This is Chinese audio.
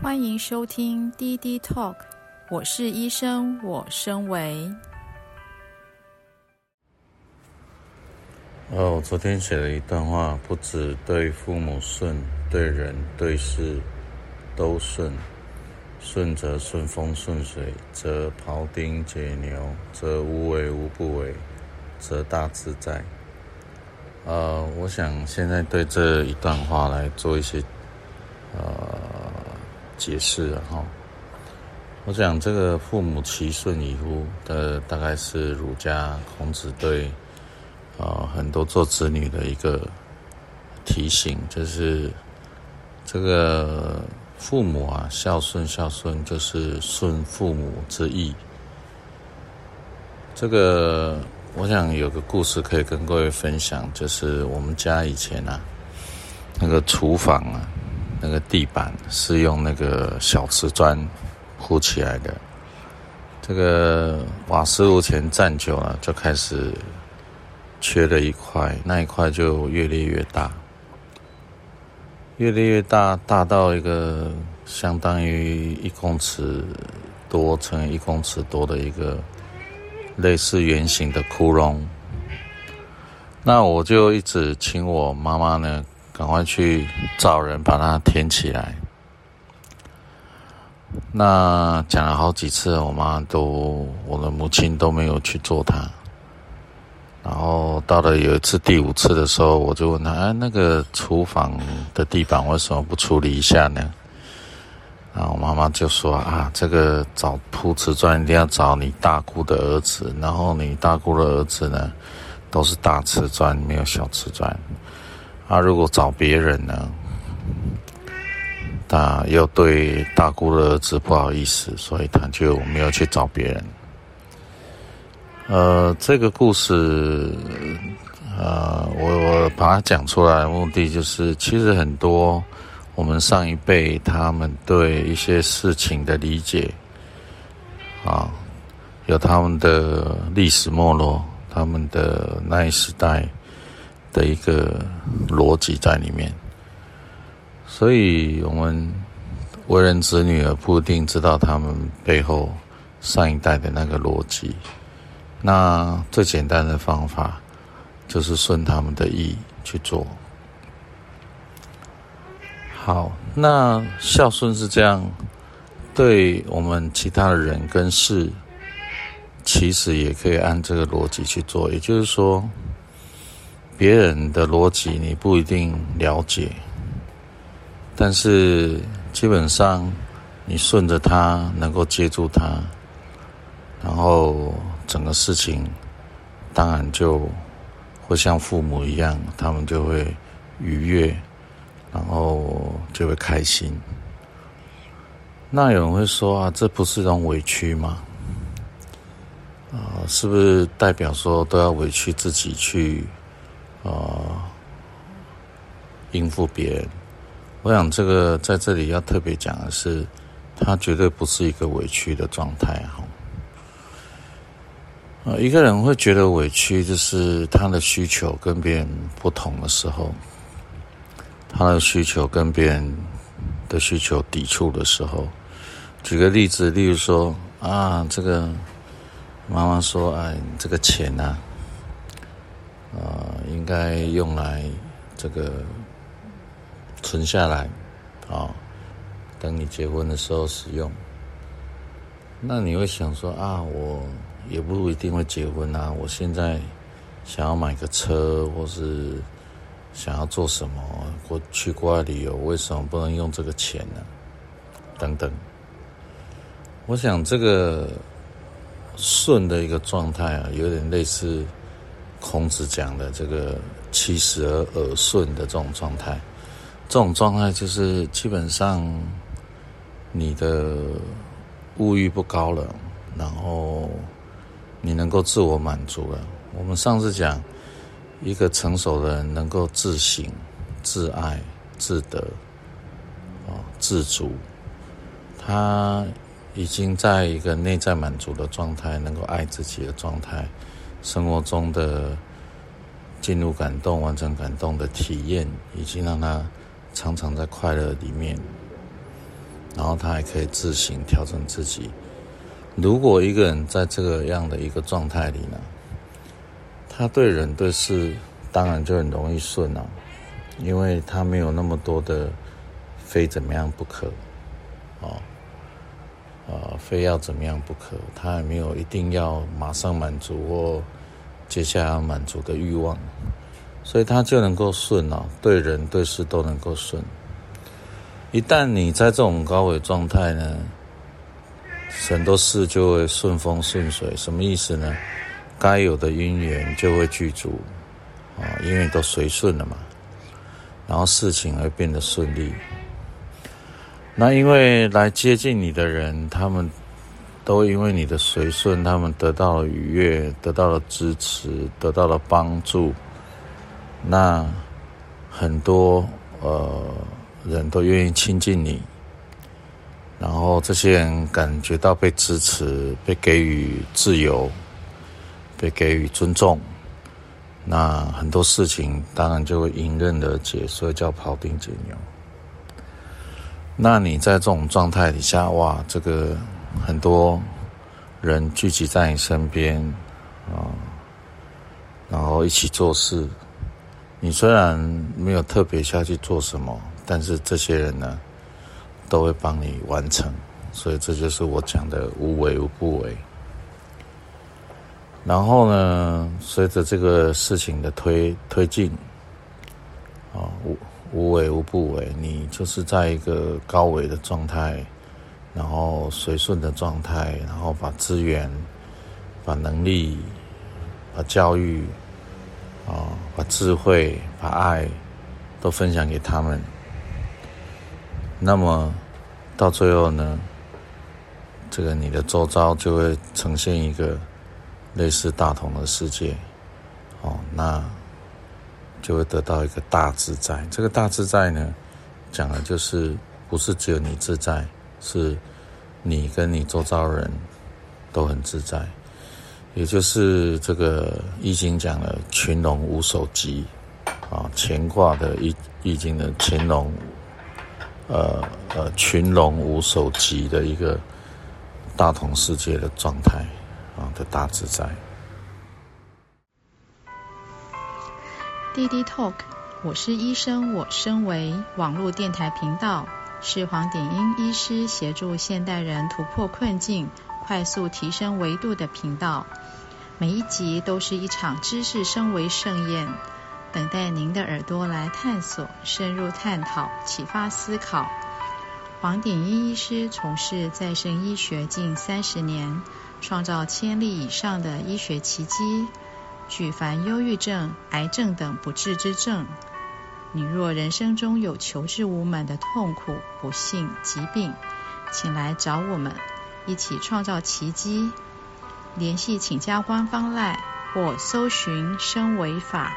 欢迎收听滴滴 Talk，我是医生，我身为。哦，我昨天写了一段话，不只对父母顺，对人对事都顺。顺则顺风顺水，则庖丁解牛，则无为无不为，则大自在。呃，我想现在对这一段话来做一些呃。解释了哈，我讲这个父母其顺矣乎的，大概是儒家孔子对呃很多做子女的一个提醒，就是这个父母啊孝顺孝顺，就是顺父母之意。这个我想有个故事可以跟各位分享，就是我们家以前啊那个厨房啊。那个地板是用那个小瓷砖铺起来的，这个瓦斯炉前站久了，就开始缺了一块，那一块就越裂越大，越裂越大，大到一个相当于一公尺多乘一公尺多的一个类似圆形的窟窿。那我就一直请我妈妈呢。赶快去找人把它填起来。那讲了好几次，我妈都，我的母亲都没有去做它。然后到了有一次第五次的时候，我就问她：“哎，那个厨房的地板为什么不处理一下呢？”然后我妈妈就说：“啊，这个找铺瓷砖一定要找你大姑的儿子，然后你大姑的儿子呢，都是大瓷砖，没有小瓷砖。”他如果找别人呢，他又对大姑的儿子不好意思，所以他就没有去找别人。呃，这个故事，呃，我我把它讲出来的目的就是，其实很多我们上一辈他们对一些事情的理解，啊，有他们的历史脉络，他们的那一时代。的一个逻辑在里面，所以我们为人子女而不一定知道他们背后上一代的那个逻辑。那最简单的方法就是顺他们的意去做。好，那孝顺是这样，对我们其他的人跟事，其实也可以按这个逻辑去做。也就是说。别人的逻辑你不一定了解，但是基本上你顺着他，能够接住他，然后整个事情当然就会像父母一样，他们就会愉悦，然后就会开心。那有人会说啊，这不是一种委屈吗？啊，是不是代表说都要委屈自己去？呃，应付别人，我想这个在这里要特别讲的是，他绝对不是一个委屈的状态哈。呃，一个人会觉得委屈，就是他的需求跟别人不同的时候，他的需求跟别人的需求抵触的时候。举个例子，例如说啊，这个妈妈说，哎，这个钱呐、啊。呃，应该用来这个存下来，啊、等你结婚的时候使用。那你会想说啊，我也不一定会结婚啊，我现在想要买个车，或是想要做什么，或去国外旅游，为什么不能用这个钱呢？等等。我想这个顺的一个状态啊，有点类似。孔子讲的这个“七十而耳顺”的这种状态，这种状态就是基本上你的物欲不高了，然后你能够自我满足了。我们上次讲，一个成熟的人能够自省、自爱、自得，啊，自足，他已经在一个内在满足的状态，能够爱自己的状态。生活中的进入感动、完成感动的体验，已经让他常常在快乐里面。然后他还可以自行调整自己。如果一个人在这个样的一个状态里呢，他对人对事当然就很容易顺了，因为他没有那么多的非怎么样不可，哦，呃，非要怎么样不可，他也没有一定要马上满足或接下来要满足的欲望，所以他就能够顺了，对人对事都能够顺。一旦你在这种高维状态呢，很多事就会顺风顺水。什么意思呢？该有的因缘就会具足，啊，因为都随顺了嘛，然后事情会变得顺利。那因为来接近你的人，他们都因为你的随顺，他们得到了愉悦，得到了支持，得到了帮助。那很多呃。人都愿意亲近你，然后这些人感觉到被支持、被给予自由、被给予尊重，那很多事情当然就会迎刃而解，所以叫庖丁解牛。那你在这种状态底下，哇，这个很多人聚集在你身边啊，然后一起做事，你虽然没有特别下去做什么。但是这些人呢，都会帮你完成，所以这就是我讲的无为无不为。然后呢，随着这个事情的推推进，啊，无无为无不为，你就是在一个高维的状态，然后随顺的状态，然后把资源、把能力、把教育、啊，把智慧、把爱，都分享给他们。那么，到最后呢，这个你的周遭就会呈现一个类似大同的世界，哦，那就会得到一个大自在。这个大自在呢，讲的就是不是只有你自在，是你跟你周遭人都很自在，也就是这个易经讲的群龙无首吉啊，乾卦的易易经的干龙。呃呃，群龙无首吉的一个大同世界的状态啊的大自在。滴滴 Talk，我是医生，我身为网络电台频道，是黄典英医师协助现代人突破困境、快速提升维度的频道。每一集都是一场知识升维盛宴。等待您的耳朵来探索、深入探讨、启发思考。黄典英医师从事再生医学近三十年，创造千例以上的医学奇迹，举凡忧郁症、癌症等不治之症。你若人生中有求知无门的痛苦、不幸、疾病，请来找我们，一起创造奇迹。联系请加官方 LINE 或搜寻“升维法”。